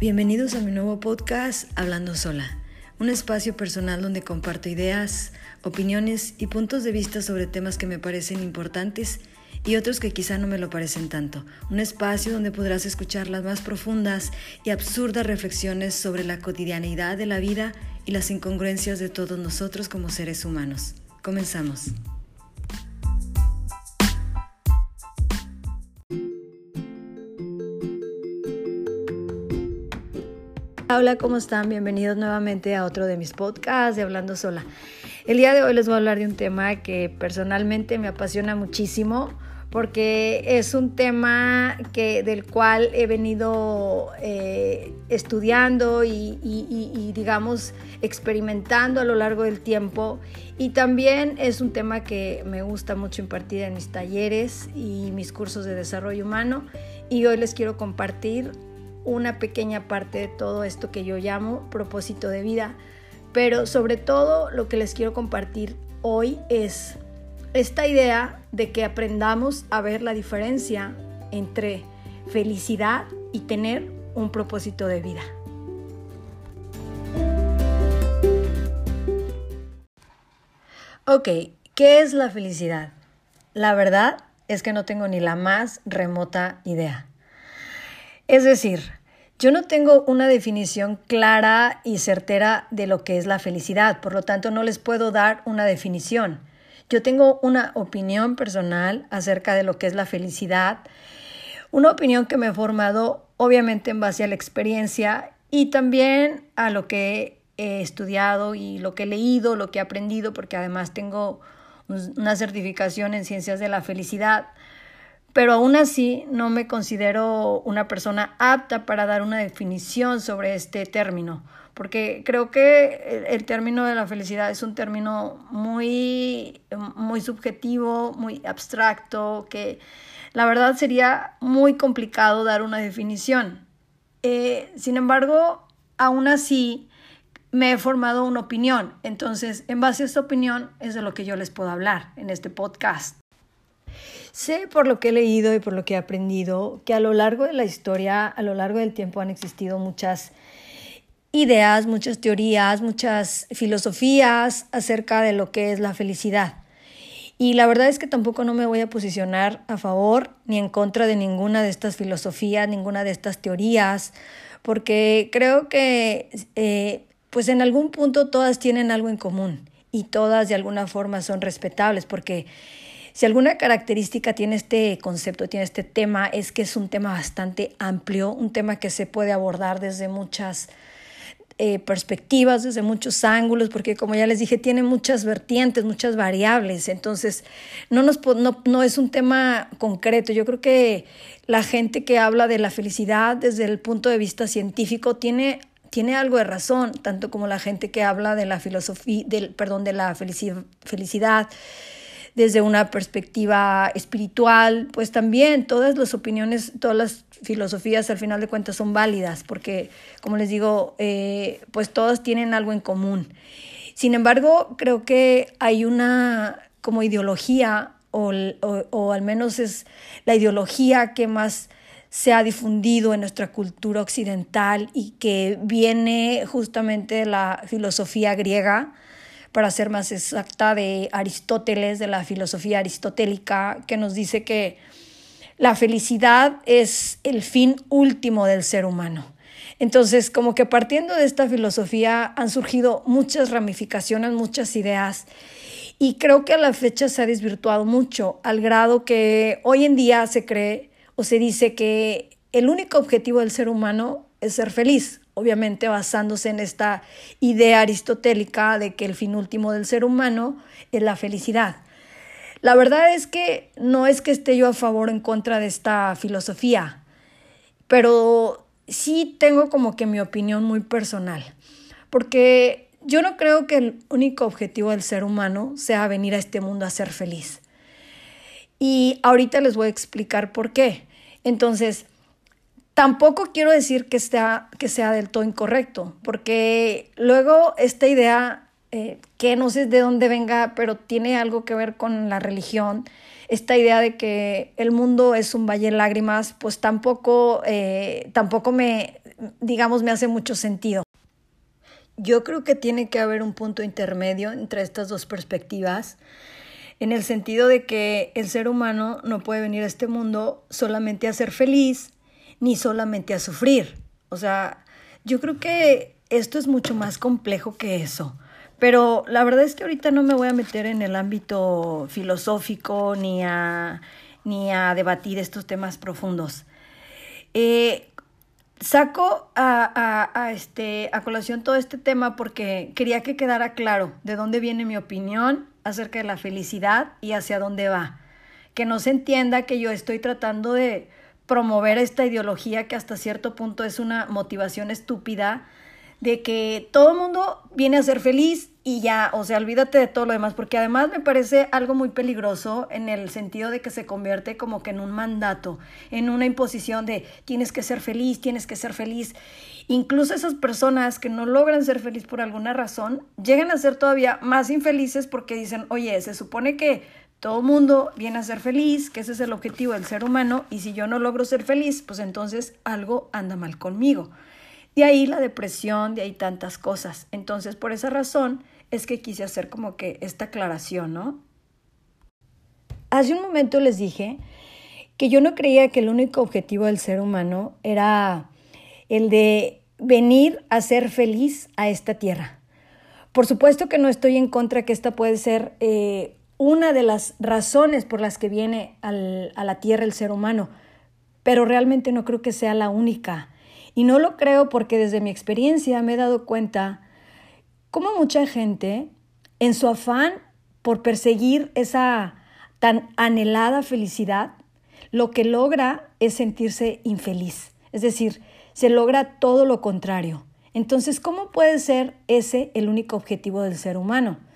Bienvenidos a mi nuevo podcast Hablando Sola, un espacio personal donde comparto ideas, opiniones y puntos de vista sobre temas que me parecen importantes y otros que quizá no me lo parecen tanto. Un espacio donde podrás escuchar las más profundas y absurdas reflexiones sobre la cotidianidad de la vida y las incongruencias de todos nosotros como seres humanos. Comenzamos. Hola, ¿cómo están? Bienvenidos nuevamente a otro de mis podcasts de Hablando Sola. El día de hoy les voy a hablar de un tema que personalmente me apasiona muchísimo porque es un tema que, del cual he venido eh, estudiando y, y, digamos, experimentando a lo largo del tiempo. Y también es un tema que me gusta mucho impartir en mis talleres y mis cursos de desarrollo humano. Y hoy les quiero compartir una pequeña parte de todo esto que yo llamo propósito de vida. Pero sobre todo lo que les quiero compartir hoy es esta idea de que aprendamos a ver la diferencia entre felicidad y tener un propósito de vida. Ok, ¿qué es la felicidad? La verdad es que no tengo ni la más remota idea. Es decir, yo no tengo una definición clara y certera de lo que es la felicidad, por lo tanto no les puedo dar una definición. Yo tengo una opinión personal acerca de lo que es la felicidad, una opinión que me he formado obviamente en base a la experiencia y también a lo que he estudiado y lo que he leído, lo que he aprendido, porque además tengo una certificación en ciencias de la felicidad pero aún así no me considero una persona apta para dar una definición sobre este término, porque creo que el, término de la felicidad es un término muy, muy subjetivo, muy abstracto, que la verdad sería muy complicado dar una definición. Eh, sin embargo, aún así me he formado una opinión, entonces en base a esta opinión es de lo que yo les puedo hablar en este podcast. Sé por lo que he leído y por lo que he aprendido que a lo largo de la historia, a lo largo del tiempo han existido muchas ideas, muchas teorías, muchas filosofías acerca de lo que es la felicidad. Y la verdad es que tampoco no me voy a posicionar a favor ni en contra de ninguna de estas filosofías, ninguna de estas teorías, porque creo que eh, pues en algún punto todas tienen algo en común y todas de alguna forma son respetables, porque si alguna característica tiene este concepto, tiene este tema, es que es un tema bastante amplio, un tema que se puede abordar desde muchas eh, perspectivas, desde muchos ángulos, porque como ya les dije, tiene muchas vertientes, muchas variables, entonces no, nos, no, no es un tema concreto. Yo creo que la gente que habla de la felicidad desde el punto de vista científico tiene tiene algo de razón, tanto como la gente que habla de la filosofía, del, perdón, de la felicidad desde una perspectiva espiritual, pues también todas las opiniones, todas las filosofías al final de cuentas son válidas, porque como les digo, eh, pues todas tienen algo en común. Sin embargo, creo que hay una como ideología, o, o al menos es la ideología que más se ha difundido en nuestra cultura occidental y que viene justamente de la filosofía griega, para ser más exacta, de Aristóteles, de la filosofía aristotélica, que nos dice que la felicidad es el fin último del ser humano. Entonces, como que partiendo de esta filosofía han surgido muchas ramificaciones, muchas ideas, y creo que a la fecha se ha desvirtuado mucho, al grado que hoy en día se cree o se dice que el único objetivo del ser humano es ser feliz, obviamente basándose en esta idea aristotélica de que el fin último del ser humano es la felicidad. La verdad es que no es que esté yo a favor o en contra de esta filosofía, pero sí tengo como que mi opinión muy personal, porque yo no creo que el único objetivo del ser humano sea venir a este mundo a ser feliz. Y ahorita les voy a explicar por qué. Entonces, Tampoco quiero decir que sea, que sea del todo incorrecto, porque luego esta idea, eh, que no sé de dónde venga, pero tiene algo que ver con la religión, esta idea de que el mundo es un valle de lágrimas, pues tampoco, eh, tampoco me, digamos, me hace mucho sentido. Yo creo que tiene que haber un punto intermedio entre estas dos perspectivas, en el sentido de que el ser humano no puede venir a este mundo solamente a ser feliz, ni solamente a sufrir. O sea, yo creo que esto es mucho más complejo que eso. Pero la verdad es que ahorita no me voy a meter en el ámbito filosófico ni a, ni a debatir estos temas profundos. Eh, saco a, a, este, a colación todo este tema porque quería que quedara claro de dónde viene mi opinión acerca de la felicidad y hacia dónde va. Que no se entienda que yo estoy tratando de promover esta ideología que hasta cierto punto es una motivación estúpida de que todo el mundo viene a ser feliz y ya, o sea, olvídate de todo lo demás, porque además me parece algo muy peligroso en el sentido de que se convierte como que en un mandato, en una imposición de tienes que ser feliz, tienes que ser feliz. Incluso esas personas que no logran ser feliz por alguna razón, llegan a ser todavía más infelices porque dicen, oye, se supone que todo mundo viene a ser feliz, que ese es el objetivo del ser humano, y si yo no logro ser feliz, pues entonces algo anda mal conmigo. De ahí la depresión, de ahí tantas cosas. Entonces, por esa razón es que quise hacer como que esta aclaración, ¿no? Hace un momento les dije que yo no creía que el único objetivo del ser humano era el de venir a ser feliz a esta tierra. Por supuesto que no estoy en contra que esta puede ser eh, una de las razones por las que viene al, a la tierra el ser humano, pero realmente no creo que sea la única. Y no lo creo porque desde mi experiencia me he dado cuenta cómo mucha gente, en su afán por perseguir esa tan anhelada felicidad, lo que logra es sentirse infeliz. Es decir, se logra todo lo contrario. Entonces, ¿cómo puede ser ese el único objetivo del ser humano?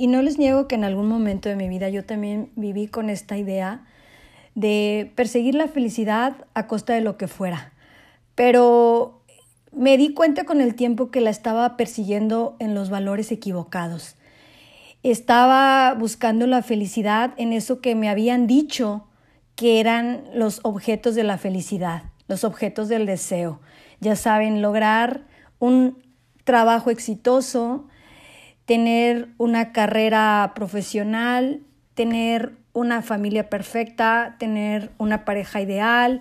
Y no les niego que en algún momento de mi vida yo también viví con esta idea de perseguir la felicidad a costa de lo que fuera. Pero me di cuenta con el tiempo que la estaba persiguiendo en los valores equivocados. Estaba buscando la felicidad en eso que me habían dicho que eran los objetos de la felicidad, los objetos del deseo. Ya saben, lograr un trabajo exitoso, tener una carrera profesional, tener una familia perfecta, tener una pareja ideal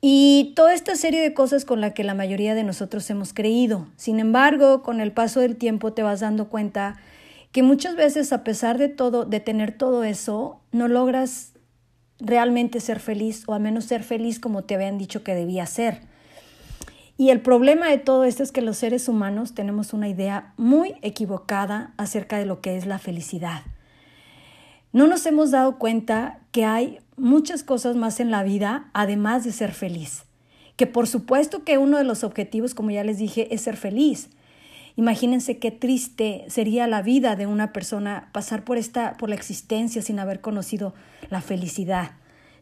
y toda esta serie de cosas con la que la mayoría de nosotros hemos creído. Sin embargo, con el paso del tiempo te vas dando cuenta que muchas veces a pesar de todo, de tener todo eso, no logras realmente ser feliz o al menos ser feliz como te habían dicho que debía ser. Y el problema de todo esto es que los seres humanos tenemos una idea muy equivocada acerca de lo que es la felicidad. No nos hemos dado cuenta que hay muchas cosas más en la vida además de ser feliz. Que por supuesto que uno de los objetivos, como ya les dije, es ser feliz. Imagínense qué triste sería la vida de una persona pasar por esta por la existencia sin haber conocido la felicidad.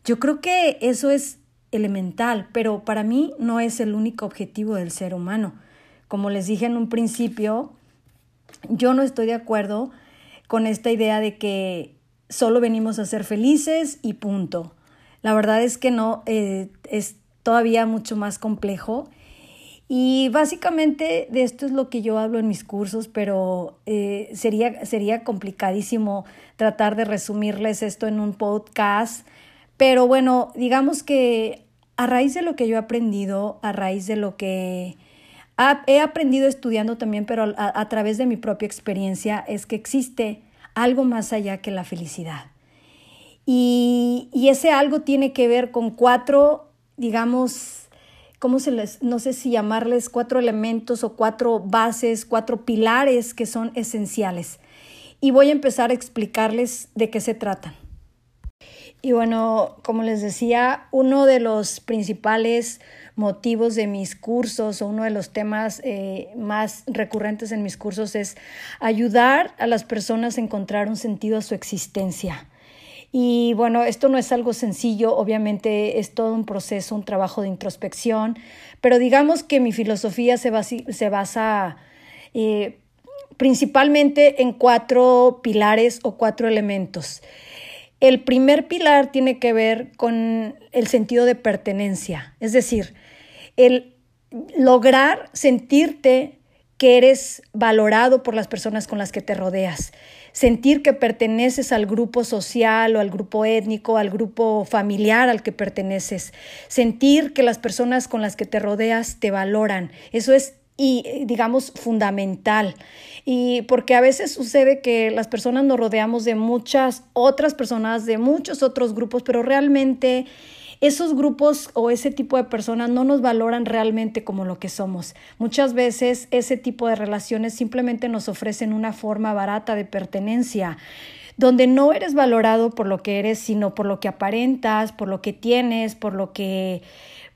Yo creo que eso es elemental, pero para mí no es el único objetivo del ser humano. Como les dije en un principio, yo no estoy de acuerdo con esta idea de que solo venimos a ser felices y punto. La verdad es que no, eh, es todavía mucho más complejo. Y básicamente de esto es lo que yo hablo en mis cursos, pero eh, sería, sería complicadísimo tratar de resumirles esto en un podcast. Pero bueno, digamos que a raíz de lo que yo he aprendido, a raíz de lo que he aprendido estudiando también, pero a través de mi propia experiencia, es que existe algo más allá que la felicidad. Y, ese algo tiene que ver con cuatro, digamos, ¿cómo se les, no sé si llamarles cuatro elementos o cuatro bases, cuatro pilares que son esenciales. Y voy a empezar a explicarles de qué se tratan. Y bueno, como les decía, uno de los principales motivos de mis cursos o uno de los temas eh, más recurrentes en mis cursos es ayudar a las personas a encontrar un sentido a su existencia. Y bueno, esto no es algo sencillo, obviamente es todo un proceso, un trabajo de introspección, pero digamos que mi filosofía se basa, eh, principalmente en cuatro pilares o cuatro elementos. El primer pilar tiene que ver con el sentido de pertenencia, es decir, el lograr sentirte que eres valorado por las personas con las que te rodeas, sentir que perteneces al grupo social o al grupo étnico, al grupo familiar al que perteneces, sentir que las personas con las que te rodeas te valoran. Eso es y digamos fundamental. Y porque a veces sucede que las personas nos rodeamos de muchas otras personas, de muchos otros grupos, pero realmente esos grupos o ese tipo de personas no nos valoran realmente como lo que somos. Muchas veces ese tipo de relaciones simplemente nos ofrecen una forma barata de pertenencia donde no eres valorado por lo que eres, sino por lo que aparentas, por lo que tienes, por lo que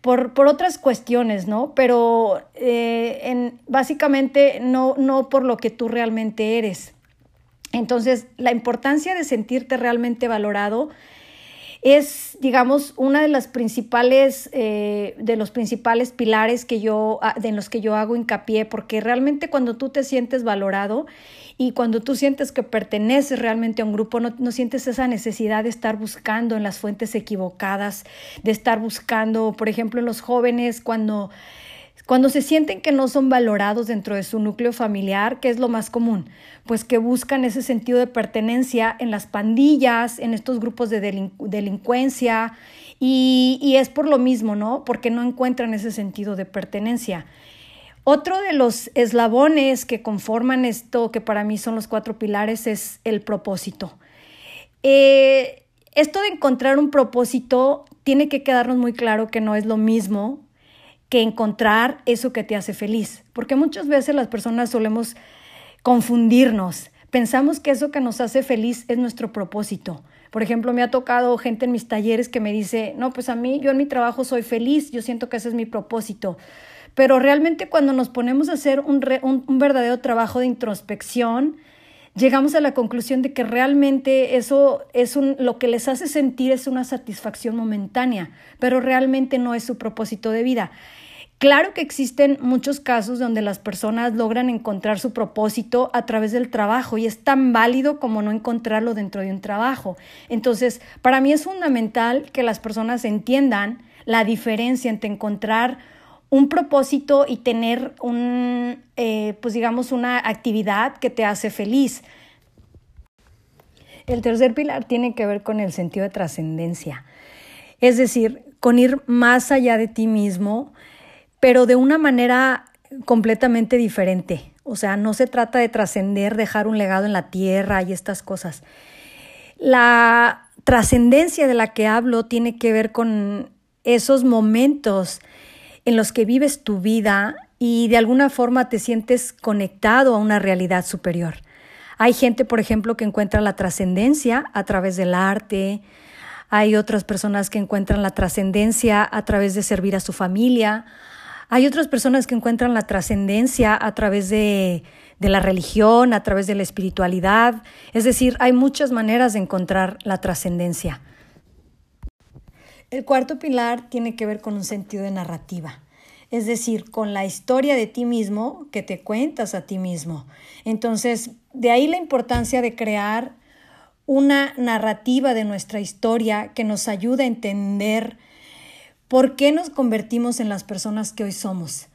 por, por otras cuestiones, ¿no? Pero eh, en, básicamente no, no por lo que tú realmente eres. Entonces, la importancia de sentirte realmente valorado es, digamos, una de las principales, eh, de los principales pilares que yo, ah, de los que yo hago hincapié, porque realmente cuando tú te sientes valorado y cuando tú sientes que perteneces realmente a un grupo, no, no sientes esa necesidad de estar buscando en las fuentes equivocadas, de estar buscando, por ejemplo, en los jóvenes, cuando cuando se sienten que no son valorados dentro de su núcleo familiar, ¿qué es lo más común? Pues que buscan ese sentido de pertenencia en las pandillas, en estos grupos de delincuencia, y, es por lo mismo, ¿no? Porque no encuentran ese sentido de pertenencia. Otro de los eslabones que conforman esto, que para mí son los cuatro pilares, es el propósito. Eh, esto de encontrar un propósito tiene que quedarnos muy claro que no es lo mismo que encontrar eso que te hace feliz. Porque muchas veces las personas solemos confundirnos. Pensamos que eso que nos hace feliz es nuestro propósito. Por ejemplo, me ha tocado gente en mis talleres que me dice, no, pues a mí, yo en mi trabajo soy feliz, yo siento que ese es mi propósito. Pero realmente cuando nos ponemos a hacer un, un verdadero trabajo de introspección, llegamos a la conclusión de que realmente eso es un, lo que les hace sentir es una satisfacción momentánea, pero realmente no es su propósito de vida. Claro que existen muchos casos donde las personas logran encontrar su propósito a través del trabajo y es tan válido como no encontrarlo dentro de un trabajo. Entonces, para mí es fundamental que las personas entiendan la diferencia entre encontrar un propósito y tener un, eh, pues digamos, una actividad que te hace feliz. El tercer pilar tiene que ver con el sentido de trascendencia, es decir, con ir más allá de ti mismo, pero de una manera completamente diferente. O sea, no se trata de trascender, dejar un legado en la tierra y estas cosas. La trascendencia de la que hablo tiene que ver con esos momentos en los que vives tu vida y de alguna forma te sientes conectado a una realidad superior. Hay gente, por ejemplo, que encuentra la trascendencia a través del arte, hay otras personas que encuentran la trascendencia a través de servir a su familia, hay otras personas que encuentran la trascendencia a través de, de, la religión, a través de la espiritualidad, es decir, hay muchas maneras de encontrar la trascendencia. El cuarto pilar tiene que ver con un sentido de narrativa, es decir, con la historia de ti mismo que te cuentas a ti mismo. Entonces, de ahí la importancia de crear una narrativa de nuestra historia que nos ayude a entender por qué nos convertimos en las personas que hoy somos,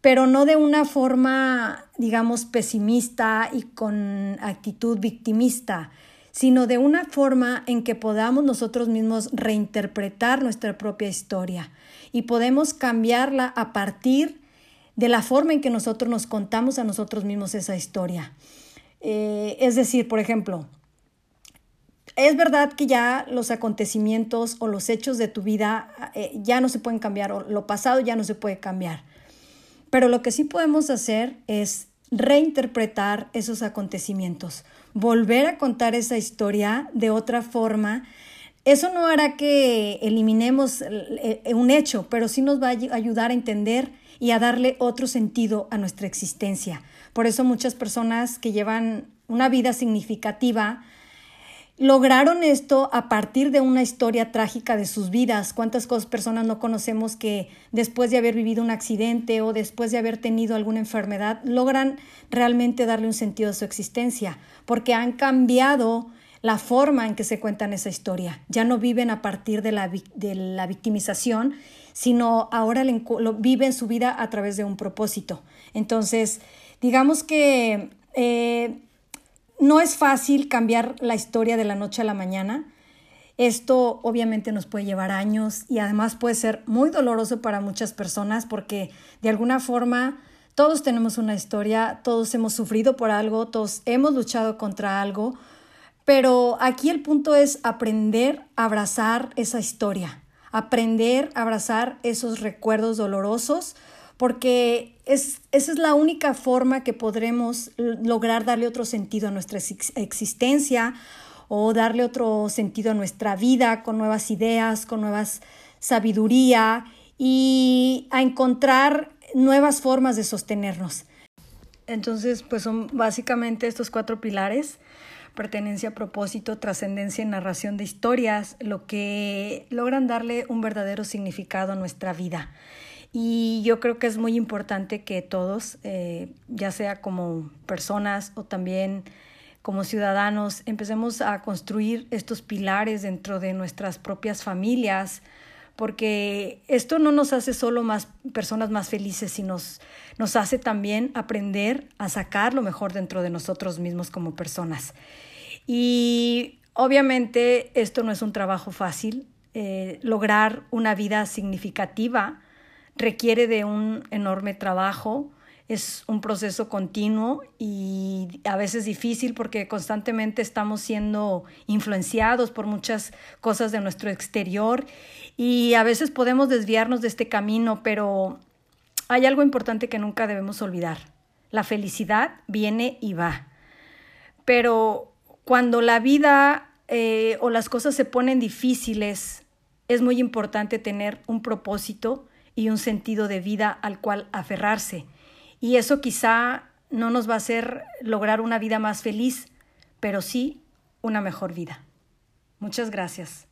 pero no de una forma, digamos, pesimista y con actitud victimista, sino de una forma en que podamos nosotros mismos reinterpretar nuestra propia historia y podemos cambiarla a partir de la forma en que nosotros nos contamos a nosotros mismos esa historia. Eh, es decir, por ejemplo, es verdad que ya los acontecimientos o los hechos de tu vida eh, ya no se pueden cambiar, o lo pasado ya no se puede cambiar. Pero lo que sí podemos hacer es reinterpretar esos acontecimientos, volver a contar esa historia de otra forma. Eso no hará que eliminemos eh, eh, un hecho, pero sí nos va a ayudar a entender y a darle otro sentido a nuestra existencia. Por eso muchas personas que llevan una vida significativa lograron esto a partir de una historia trágica de sus vidas. ¿Cuántas personas no conocemos que después de haber vivido un accidente o después de haber tenido alguna enfermedad logran realmente darle un sentido a su existencia? Porque han cambiado la forma en que se cuentan esa historia. Ya no viven a partir de la, de la victimización, sino ahora lo, viven su vida a través de un propósito. Entonces, digamos que eh, no es fácil cambiar la historia de la noche a la mañana. Esto obviamente nos puede llevar años y además puede ser muy doloroso para muchas personas porque de alguna forma todos tenemos una historia, todos hemos sufrido por algo, todos hemos luchado contra algo, pero aquí el punto es aprender a abrazar esa historia, aprender a abrazar esos recuerdos dolorosos, porque es, esa es la única forma que podremos lograr darle otro sentido a nuestra existencia o darle otro sentido a nuestra vida con nuevas ideas, con nuevas sabiduría y a encontrar nuevas formas de sostenernos. Entonces, pues son básicamente estos cuatro pilares, pertenencia, propósito, trascendencia y narración de historias, lo que logran darle un verdadero significado a nuestra vida. Y yo creo que es muy importante que todos, eh, ya sea como personas o también como ciudadanos, empecemos a construir estos pilares dentro de nuestras propias familias, porque esto no nos hace solo más personas más felices, sino nos, nos hace también aprender a sacar lo mejor dentro de nosotros mismos como personas. Y obviamente esto no es un trabajo fácil. Eh, lograr una vida significativa requiere de un enorme trabajo, es un proceso continuo y a veces difícil porque constantemente estamos siendo influenciados por muchas cosas de nuestro exterior y a veces podemos desviarnos de este camino, pero hay algo importante que nunca debemos olvidar. La felicidad viene y va. Pero cuando la vida eh, o las cosas se ponen difíciles, es muy importante tener un propósito y un sentido de vida al cual aferrarse y eso quizá no nos va a hacer lograr una vida más feliz, pero sí una mejor vida. Muchas gracias.